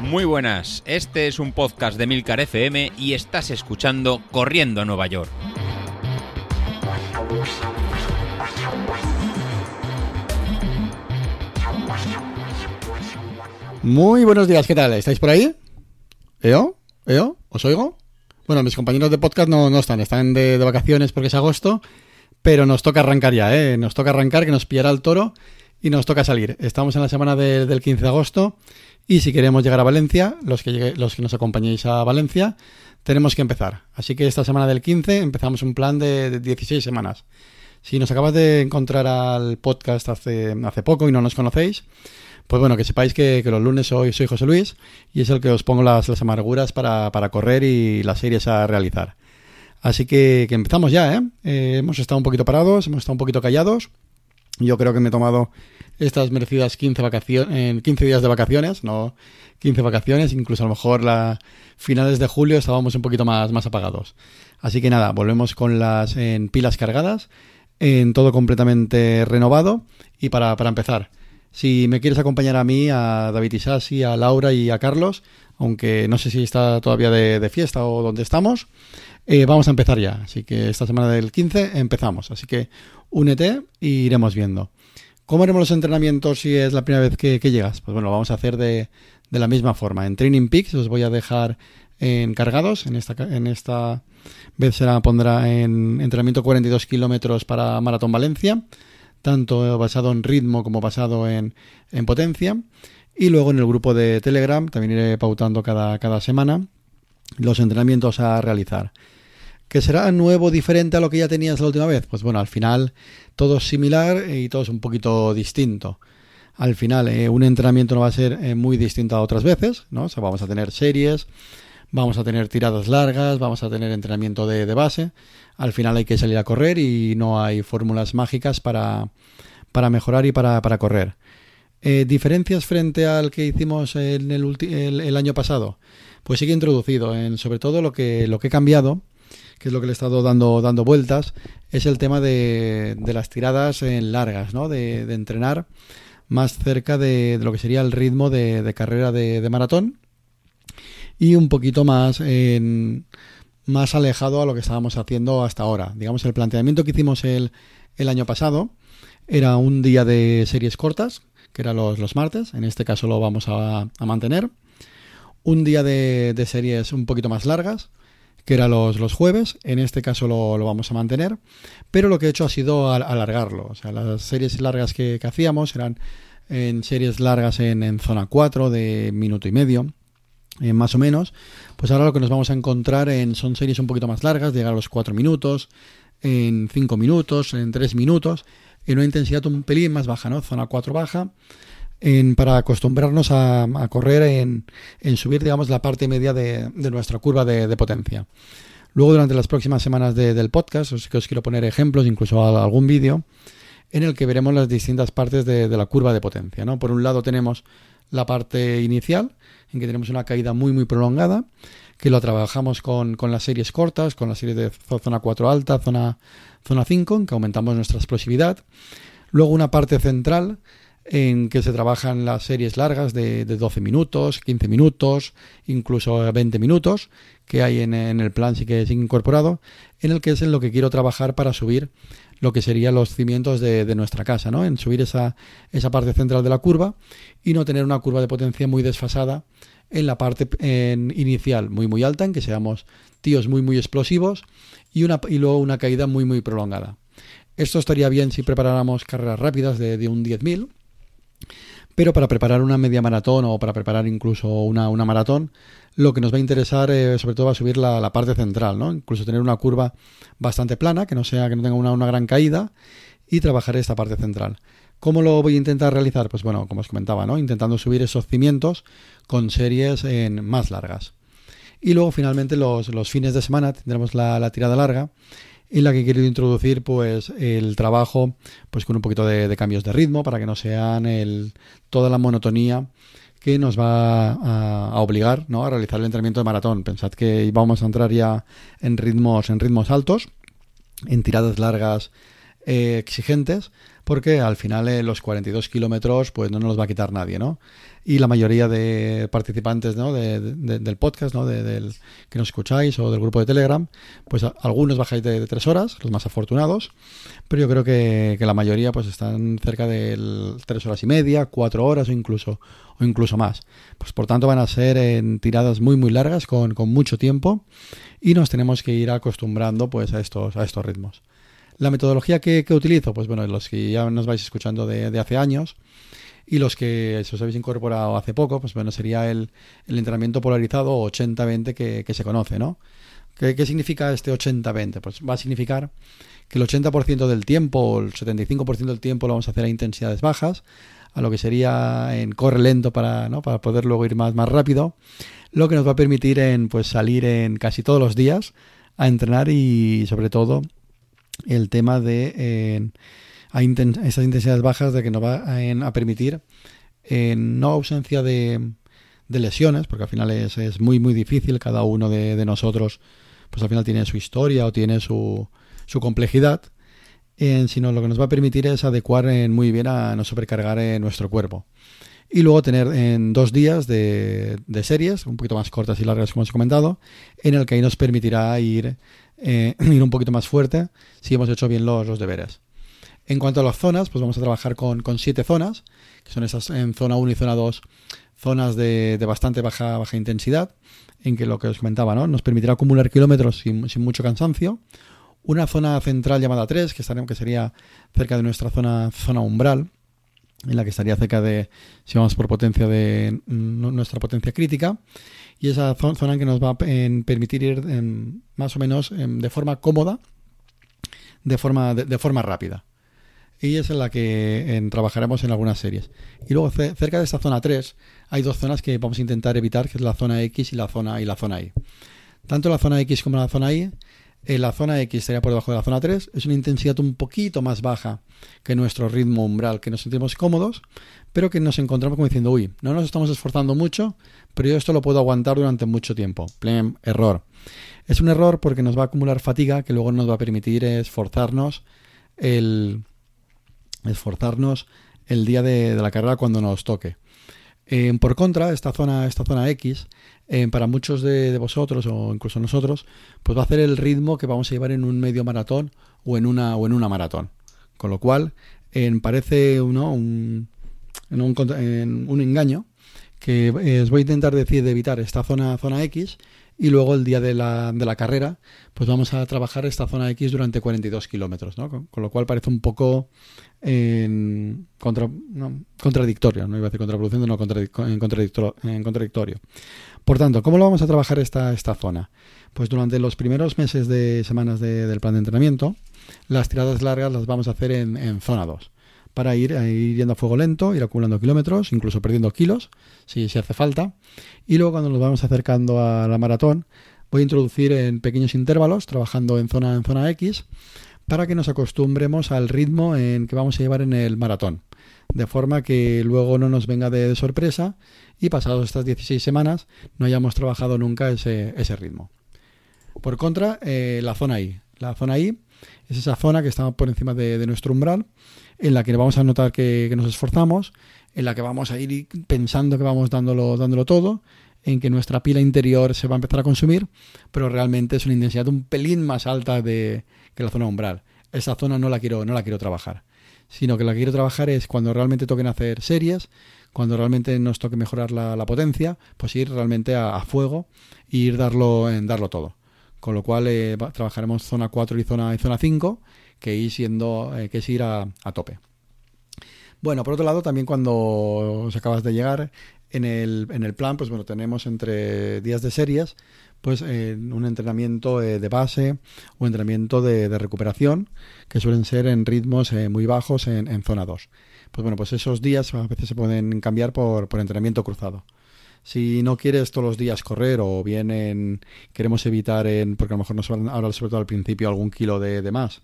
Muy buenas, este es un podcast de Milcar FM y estás escuchando Corriendo a Nueva York. Muy buenos días, ¿qué tal? ¿Estáis por ahí? ¿Eo? ¿Eo? ¿Os oigo? Bueno, mis compañeros de podcast no, no están, están de, de, vacaciones porque es agosto, pero nos toca arrancar ya, ¿eh? Nos toca arrancar, que nos pillará el toro y nos toca salir. Estamos en la semana de, del 15 de agosto y si queremos llegar a Valencia, los que, los que nos acompañéis a Valencia, tenemos que empezar. Así que esta semana del 15 empezamos un plan de, de 16 semanas. Si nos acabas de encontrar al podcast hace, hace poco y no nos conocéis, pues bueno, que sepáis que, los lunes soy, soy, José Luis y es el que os pongo las, las amarguras para, para, correr y las series a realizar. Así que, que empezamos ya, ¿eh? ¿eh? Hemos estado un poquito parados, hemos estado un poquito callados. Yo creo que me he tomado estas merecidas 15, vacaciones, 15 días de vacaciones, no 15 vacaciones, incluso a lo mejor la finales de julio estábamos un poquito más, más apagados. Así que nada, volvemos con las en pilas cargadas, en todo completamente renovado y para, para empezar. Si me quieres acompañar a mí, a David Isasi, a Laura y a Carlos, aunque no sé si está todavía de, fiesta o dónde estamos, eh, vamos a empezar ya. Así que esta semana del 15 empezamos. Así que únete y iremos viendo. ¿Cómo haremos los entrenamientos si es la primera vez que, llegas? Pues bueno, lo vamos a hacer de, la misma forma. En Training Peaks os voy a dejar encargados. En esta, en esta vez será pondrá en entrenamiento 42 kilómetros para Maratón Valencia tanto basado en ritmo como basado en, potencia. Y luego en el grupo de Telegram también iré pautando cada, cada semana los entrenamientos a realizar. ¿Que será nuevo, diferente a lo que ya tenías la última vez? Pues bueno, al final todo es similar y todo es un poquito distinto. Al final, eh, un entrenamiento no va a ser eh, muy distinto a otras veces, ¿no? O sea, vamos a tener series, vamos a tener tiradas largas, vamos a tener entrenamiento de, de base. Al final hay que salir a correr y no hay fórmulas mágicas para, para mejorar y para, para correr. Eh, ¿Diferencias frente al que hicimos en el, el, el, año pasado? Pues sigue introducido. En, sobre todo lo que, lo que he cambiado, que es lo que le he estado dando, dando vueltas, es el tema de, de las tiradas en largas, ¿no? de, entrenar más cerca de, lo que sería el ritmo de, carrera de, maratón y un poquito más más alejado a lo que estábamos haciendo hasta ahora. Digamos, el planteamiento que hicimos el, el año pasado era un día de series cortas, que era los, los martes, en este caso lo vamos a, a mantener. Un día de, de, series un poquito más largas, que era los, los jueves, en este caso lo, lo, vamos a mantener, pero lo que he hecho ha sido alargarlo. O sea, las series largas que, que hacíamos eran en series largas en, en zona 4 de minuto y medio, eh, más o menos, pues ahora lo que nos vamos a encontrar en son series un poquito más largas, de llegar a los 4 minutos, en 5 minutos, en 3 minutos, en una intensidad un pelín más baja, ¿no? Zona 4 baja, para acostumbrarnos a, correr en, en, subir, digamos, la parte media de, de nuestra curva de, potencia. Luego, durante las próximas semanas de, del podcast, os, quiero poner ejemplos, incluso algún vídeo, en el que veremos las distintas partes de, la curva de potencia, ¿no? Por un lado tenemos la parte inicial, en que tenemos una caída muy muy prolongada, que lo trabajamos con, con las series cortas, con la serie de zona 4 alta, zona, zona 5, en que aumentamos nuestra explosividad. Luego una parte central en que se trabajan las series largas de, de 12 minutos, 15 minutos, incluso 20 minutos, que hay en, en el plan sí que es incorporado, en el que es en lo que quiero trabajar para subir lo que serían los cimientos de, de, nuestra casa, ¿no? En subir esa, esa parte central de la curva y no tener una curva de potencia muy desfasada en la parte en inicial muy muy alta, en que seamos tíos muy muy explosivos y, una, luego una caída muy muy prolongada. Esto estaría bien si preparáramos carreras rápidas de, de un 10.000, pero para preparar una media maratón o para preparar incluso una, una maratón, lo que nos va a interesar eh, sobre todo va a subir la, la, parte central, ¿no? Incluso tener una curva bastante plana, que no sea, que no tenga una, una gran caída, y trabajar esta parte central. ¿Cómo lo voy a intentar realizar? Pues bueno, como os comentaba, ¿no? Intentando subir esos cimientos con series en más largas. Y luego finalmente los, los fines de semana tendremos la, la, tirada larga en la que he querido introducir pues el trabajo pues con un poquito de, cambios de ritmo para que no sean el, toda la monotonía que nos va a, a, obligar ¿no? a realizar el entrenamiento de maratón. Pensad que vamos a entrar ya en ritmos, en ritmos altos, en tiradas largas eh, exigentes, porque al final eh, los 42 kilómetros pues no nos los va a quitar nadie, ¿no? Y la mayoría de participantes ¿no? de, del podcast, ¿no? De, del, que nos escucháis o del grupo de Telegram, pues algunos bajáis de, tres horas, los más afortunados, pero yo creo que, que la mayoría pues están cerca de tres horas y media, cuatro horas o incluso, o incluso más. Pues por tanto van a ser en tiradas muy muy largas con, con mucho tiempo y nos tenemos que ir acostumbrando pues a estos, a estos ritmos. La metodología que, utilizo, pues bueno, los que ya nos vais escuchando de, hace años y los que os habéis incorporado hace poco, pues bueno, sería el, entrenamiento polarizado 80-20 que, se conoce, ¿no? ¿Qué, ¿Qué, significa este 80-20? Pues va a significar que el 80% del tiempo o el 75% del tiempo lo vamos a hacer a intensidades bajas, a lo que sería en corre lento para, ¿no? para poder luego ir más, más rápido, lo que nos va a permitir en pues salir en casi todos los días a entrenar y sobre todo el tema de eh, esas intensidades bajas de que nos va a, permitir en no ausencia de, lesiones, porque al final es, muy muy difícil, cada uno de, nosotros pues al final tiene su historia o tiene su, su complejidad, sino lo que nos va a permitir es adecuar muy bien a no sobrecargar nuestro cuerpo. Y luego tener en dos días de, de, series, un poquito más cortas y largas como os he comentado, en el que ahí nos permitirá ir eh, ir un poquito más fuerte si hemos hecho bien los, los, deberes. En cuanto a las zonas, pues vamos a trabajar con, con siete zonas, que son esas en zona 1 y zona 2, zonas de, de, bastante baja, baja intensidad, en que lo que os comentaba, ¿no? Nos permitirá acumular kilómetros sin, sin mucho cansancio. Una zona central llamada 3, que, estaremos, que sería cerca de nuestra zona, zona umbral, en la que estaría cerca de, si vamos por potencia de nuestra potencia crítica y esa zona que nos va a permitir ir más o menos de forma cómoda, de forma, de, forma rápida. Y es en la que trabajaremos en algunas series. Y luego cerca de esta zona 3 hay dos zonas que vamos a intentar evitar, que es la zona X y la zona, y la zona Y. Tanto la zona X como la zona Y en la zona X estaría por debajo de la zona 3. Es una intensidad un poquito más baja que nuestro ritmo umbral, que nos sentimos cómodos, pero que nos encontramos como diciendo, uy, no nos estamos esforzando mucho, pero yo esto lo puedo aguantar durante mucho tiempo. Plem, error. Es un error porque nos va a acumular fatiga que luego nos va a permitir esforzarnos el, esforzarnos el día de, la carrera cuando nos toque. Eh, por contra, esta zona, esta zona X eh, para muchos de, vosotros o incluso nosotros, pues va a hacer el ritmo que vamos a llevar en un medio maratón o en una, o en una maratón. Con lo cual, parece uno, un, un, un, engaño que eh, os voy a intentar decir de evitar esta zona, zona X y luego el día de la, de la carrera, pues vamos a trabajar esta zona X durante 42 kilómetros, ¿no? Con, lo cual parece un poco contra, contradictorio, no iba a decir contraproducente, no en contradictorio. Por tanto, ¿cómo lo vamos a trabajar esta, esta zona? Pues durante los primeros meses de semanas del plan de entrenamiento, las tiradas largas las vamos a hacer en, zona 2 para ir, ir, yendo a fuego lento, ir acumulando kilómetros, incluso perdiendo kilos, si, si hace falta. Y luego cuando nos vamos acercando a la maratón, voy a introducir en pequeños intervalos, trabajando en zona, en zona X, para que nos acostumbremos al ritmo en que vamos a llevar en el maratón. De forma que luego no nos venga de, sorpresa y pasados estas 16 semanas no hayamos trabajado nunca ese, ese ritmo. Por contra, eh, la zona I. La zona I es esa zona que está por encima de, nuestro umbral, en la que vamos a notar que, nos esforzamos, en la que vamos a ir pensando que vamos dándolo, dándolo todo, en que nuestra pila interior se va a empezar a consumir, pero realmente es una intensidad un pelín más alta de, que la zona umbral. Esa zona no la quiero, no la quiero trabajar. Sino que la que quiero trabajar es cuando realmente toquen hacer series, cuando realmente nos toque mejorar la, potencia, pues ir realmente a, fuego e ir darlo, en darlo todo. Con lo cual eh, trabajaremos zona 4 y zona, y zona 5, que, ir siendo, eh, que es ir a, tope. Bueno, por otro lado, también cuando os acabas de llegar en el, en el plan, pues bueno, tenemos entre días de series, pues un entrenamiento eh, de base o entrenamiento de, recuperación, que suelen ser en ritmos muy bajos en, en, zona 2. Pues bueno, pues esos días a veces se pueden cambiar por, por entrenamiento cruzado. Si no quieres todos los días correr o bien queremos evitar, en, porque a lo mejor nos van ahora sobre todo al principio algún kilo de, de más,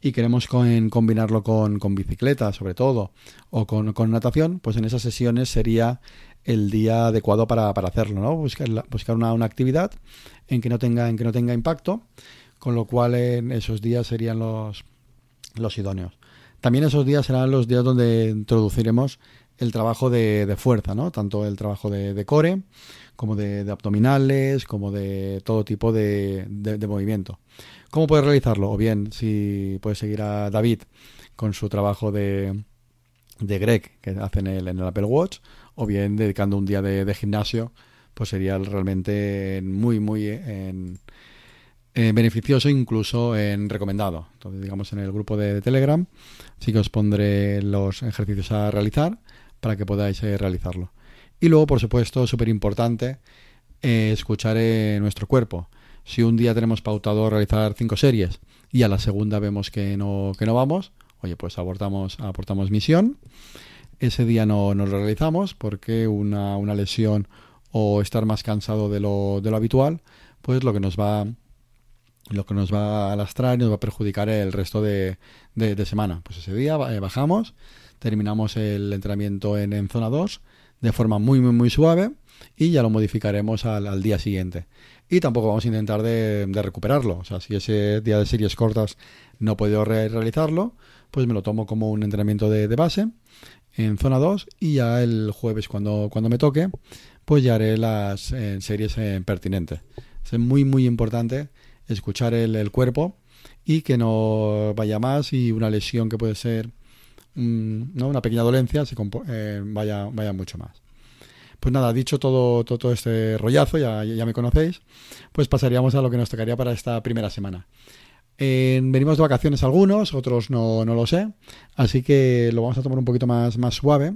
y queremos combinarlo con, con, bicicleta sobre todo o con, con, natación, pues en esas sesiones sería el día adecuado para, para hacerlo, ¿no? Buscar, buscar una, una, actividad en que no tenga, en que no tenga impacto, con lo cual en esos días serían los los idóneos. También esos días serán los días donde introduciremos el trabajo de, fuerza, ¿no? Tanto el trabajo de, core como de, abdominales, como de todo tipo de, movimiento. ¿Cómo puedes realizarlo? O bien, si puedes seguir a David con su trabajo de, de Greg que hace en el, en el Apple Watch, o bien dedicando un día de, gimnasio, pues sería realmente muy, muy en, beneficioso, incluso en recomendado. Entonces, digamos, en el grupo de, Telegram sí que os pondré los ejercicios a realizar para que podáis eh, realizarlo. Y luego, por supuesto, súper importante, eh, escuchar nuestro cuerpo. Si un día tenemos pautado realizar cinco series y a la segunda vemos que no, que no vamos, oye, pues abortamos, aportamos misión. Ese día no, nos lo realizamos porque una, una, lesión o estar más cansado de lo, de lo habitual, pues lo que nos va lo que nos va a lastrar y nos va a perjudicar el resto de, de, semana. Pues ese día eh, bajamos, terminamos el entrenamiento en, zona 2 de forma muy, muy, muy suave y ya lo modificaremos al, día siguiente. Y tampoco vamos a intentar de, recuperarlo. O sea, si ese día de series cortas no puedo realizarlo, pues me lo tomo como un entrenamiento de, base en zona 2 y ya el jueves cuando, cuando me toque, pues ya haré las eh, series pertinentes. Es muy, muy importante escuchar el, cuerpo y que no vaya más y una lesión que puede ser ¿no? una pequeña dolencia se eh, vaya, vaya mucho más. Pues nada, dicho todo, todo, este rollazo, ya, ya me conocéis, pues pasaríamos a lo que nos tocaría para esta primera semana venimos de vacaciones algunos, otros no, no, lo sé. Así que lo vamos a tomar un poquito más, más suave.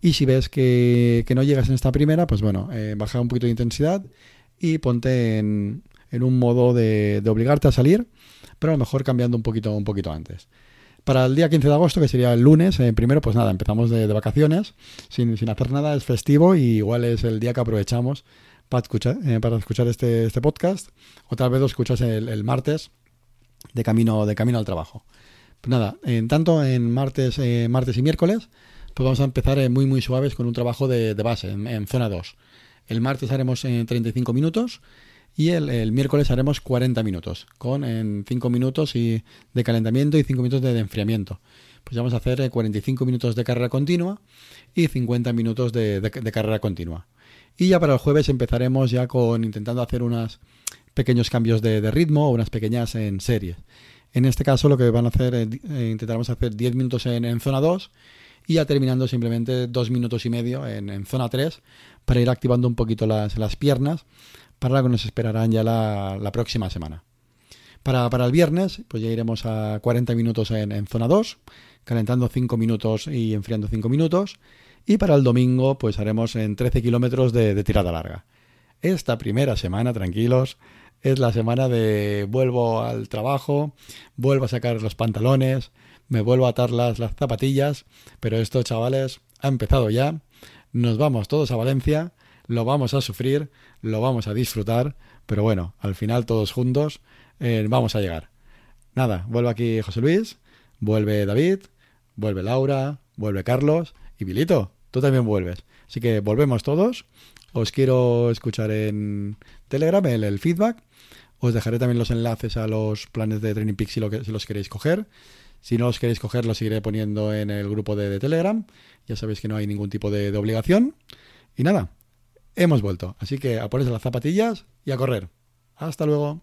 Y si ves que, no llegas en esta primera, pues bueno, eh, baja un poquito de intensidad y ponte en, en un modo de, obligarte a salir, pero a lo mejor cambiando un poquito, un poquito antes. Para el día 15 de agosto, que sería el lunes, eh, primero, pues nada, empezamos de, vacaciones, sin, sin, hacer nada, es festivo y igual es el día que aprovechamos para escuchar, eh, para escuchar este, este podcast. O tal vez lo escuchas el, martes, de camino, de camino al trabajo. Pues nada, en tanto en martes, eh, martes y miércoles, pues vamos a empezar muy muy suaves con un trabajo de, base en, zona 2. El martes haremos en eh, 35 minutos y el, miércoles haremos 40 minutos, con en 5 minutos y de calentamiento y 5 minutos de, enfriamiento. Pues vamos a hacer 45 minutos de carrera continua y 50 minutos de, carrera continua. Y ya para el jueves empezaremos ya con intentando hacer unas pequeños cambios de, ritmo o unas pequeñas en series. En este caso lo que van a hacer, es eh, intentaremos hacer 10 minutos en, zona 2 y ya terminando simplemente 2 minutos y medio en, zona 3 para ir activando un poquito las, las piernas para lo que nos esperarán ya la, próxima semana. Para, el viernes, pues ya iremos a 40 minutos en, zona 2, calentando 5 minutos y enfriando 5 minutos. Y para el domingo, pues haremos en 13 kilómetros de, de tirada larga. Esta primera semana, tranquilos, es la semana de vuelvo al trabajo, vuelvo a sacar los pantalones, me vuelvo a atar las, las zapatillas, pero esto, chavales, ha empezado ya. Nos vamos todos a Valencia, lo vamos a sufrir, lo vamos a disfrutar, pero bueno, al final todos juntos eh, vamos a llegar. Nada, vuelve aquí José Luis, vuelve David, vuelve Laura, vuelve Carlos y Vilito, tú también vuelves. Así que volvemos todos. Os quiero escuchar en Telegram el, feedback os dejaré también los enlaces a los planes de Training Peaks si, lo si los queréis coger. Si no los queréis coger, los seguiré poniendo en el grupo de, Telegram. Ya sabéis que no hay ningún tipo de, obligación. Y nada, hemos vuelto. Así que a ponerse las zapatillas y a correr. Hasta luego.